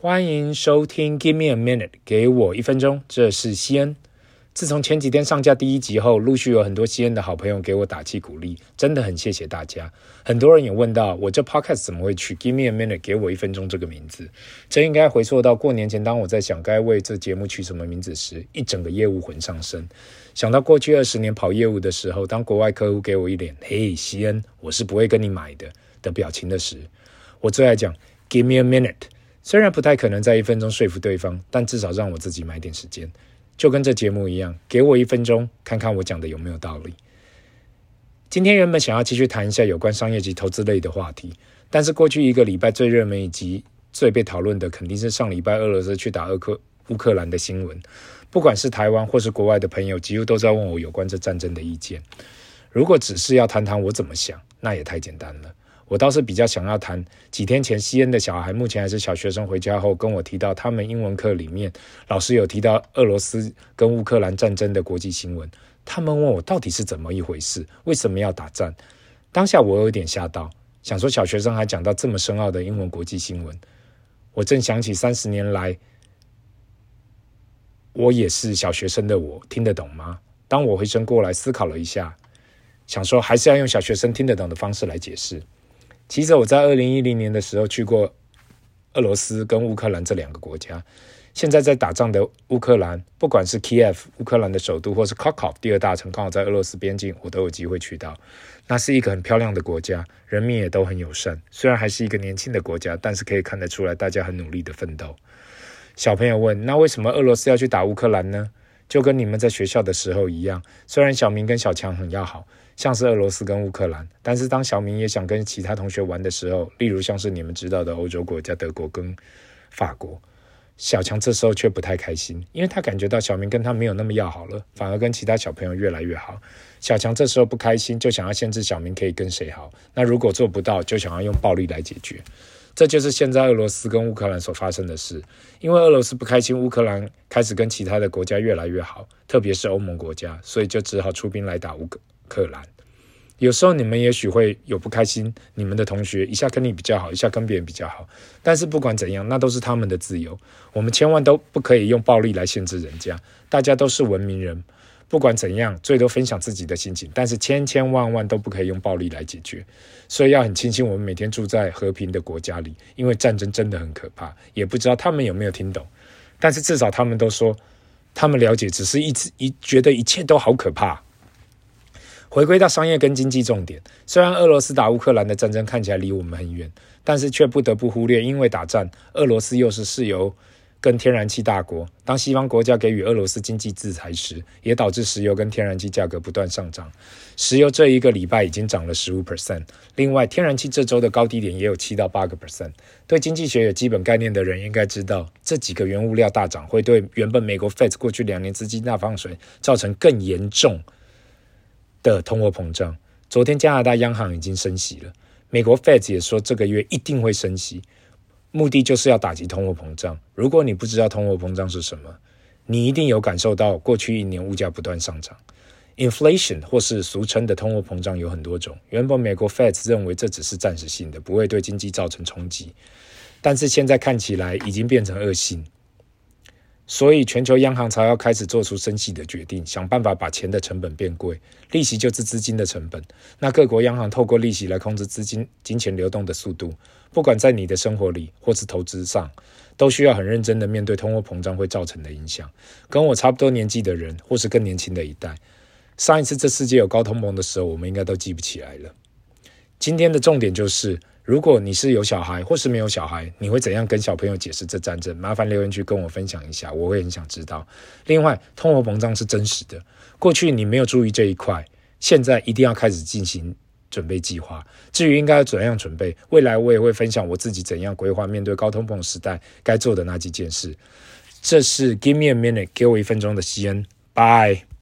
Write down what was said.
欢迎收听 Give me a minute，给我一分钟。这是西恩。自从前几天上架第一集后，陆续有很多西恩的好朋友给我打气鼓励，真的很谢谢大家。很多人也问到我这 podcast 怎么会取 Give me a minute，给我一分钟这个名字？这应该回溯到过年前，当我在想该为这节目取什么名字时，一整个业务魂上身。想到过去二十年跑业务的时候，当国外客户给我一脸“嘿，西恩，我是不会跟你买的”的表情的时，我最爱讲 Give me a minute。虽然不太可能在一分钟说服对方，但至少让我自己买点时间，就跟这节目一样，给我一分钟，看看我讲的有没有道理。今天原本想要继续谈一下有关商业及投资类的话题，但是过去一个礼拜最热门以及最被讨论的，肯定是上礼拜俄罗斯去打俄克乌克兰的新闻。不管是台湾或是国外的朋友，几乎都在问我有关这战争的意见。如果只是要谈谈我怎么想，那也太简单了。我倒是比较想要谈几天前西恩的小孩，目前还是小学生，回家后跟我提到，他们英文课里面老师有提到俄罗斯跟乌克兰战争的国际新闻。他们问我到底是怎么一回事，为什么要打仗？当下我有点吓到，想说小学生还讲到这么深奥的英文国际新闻。我正想起三十年来，我也是小学生的我听得懂吗？当我回身过来思考了一下，想说还是要用小学生听得懂的方式来解释。其实我在二零一零年的时候去过俄罗斯跟乌克兰这两个国家。现在在打仗的乌克兰，不管是 Kiev 乌克兰的首都，或是 Kharkov 第二大城，刚好在俄罗斯边境，我都有机会去到。那是一个很漂亮的国家，人民也都很友善。虽然还是一个年轻的国家，但是可以看得出来大家很努力的奋斗。小朋友问：那为什么俄罗斯要去打乌克兰呢？就跟你们在学校的时候一样，虽然小明跟小强很要好。像是俄罗斯跟乌克兰，但是当小明也想跟其他同学玩的时候，例如像是你们知道的欧洲国家德国跟法国，小强这时候却不太开心，因为他感觉到小明跟他没有那么要好了，反而跟其他小朋友越来越好。小强这时候不开心，就想要限制小明可以跟谁好。那如果做不到，就想要用暴力来解决。这就是现在俄罗斯跟乌克兰所发生的事，因为俄罗斯不开心，乌克兰开始跟其他的国家越来越好，特别是欧盟国家，所以就只好出兵来打乌克。克兰，有时候你们也许会有不开心，你们的同学一下跟你比较好，一下跟别人比较好，但是不管怎样，那都是他们的自由，我们千万都不可以用暴力来限制人家。大家都是文明人，不管怎样，最多分享自己的心情，但是千千万万都不可以用暴力来解决。所以要很庆幸我们每天住在和平的国家里，因为战争真的很可怕，也不知道他们有没有听懂，但是至少他们都说他们了解，只是一直一觉得一切都好可怕。回归到商业跟经济重点，虽然俄罗斯打乌克兰的战争看起来离我们很远，但是却不得不忽略，因为打仗，俄罗斯又是石油跟天然气大国。当西方国家给予俄罗斯经济制裁时，也导致石油跟天然气价格不断上涨。石油这一个礼拜已经涨了十五 percent，另外天然气这周的高低点也有七到八个 percent。对经济学有基本概念的人应该知道，这几个原物料大涨会对原本美国 Fed 过去两年资金大放水造成更严重的通货膨胀，昨天加拿大央行已经升息了，美国 Fed 也说这个月一定会升息，目的就是要打击通货膨胀。如果你不知道通货膨胀是什么，你一定有感受到过去一年物价不断上涨。Inflation 或是俗称的通货膨胀有很多种，原本美国 Fed 认为这只是暂时性的，不会对经济造成冲击，但是现在看起来已经变成恶性。所以，全球央行才要开始做出升息的决定，想办法把钱的成本变贵。利息就是资金的成本。那各国央行透过利息来控制资金、金钱流动的速度。不管在你的生活里或是投资上，都需要很认真的面对通货膨胀会造成的影响。跟我差不多年纪的人，或是更年轻的一代，上一次这世界有高通膨的时候，我们应该都记不起来了。今天的重点就是。如果你是有小孩或是没有小孩，你会怎样跟小朋友解释这战争？麻烦留言区跟我分享一下，我会很想知道。另外，通货膨胀是真实的，过去你没有注意这一块，现在一定要开始进行准备计划。至于应该怎样准备，未来我也会分享我自己怎样规划面对高通膨时代该做的那几件事。这是 Give me a minute，给我一分钟的西恩，拜。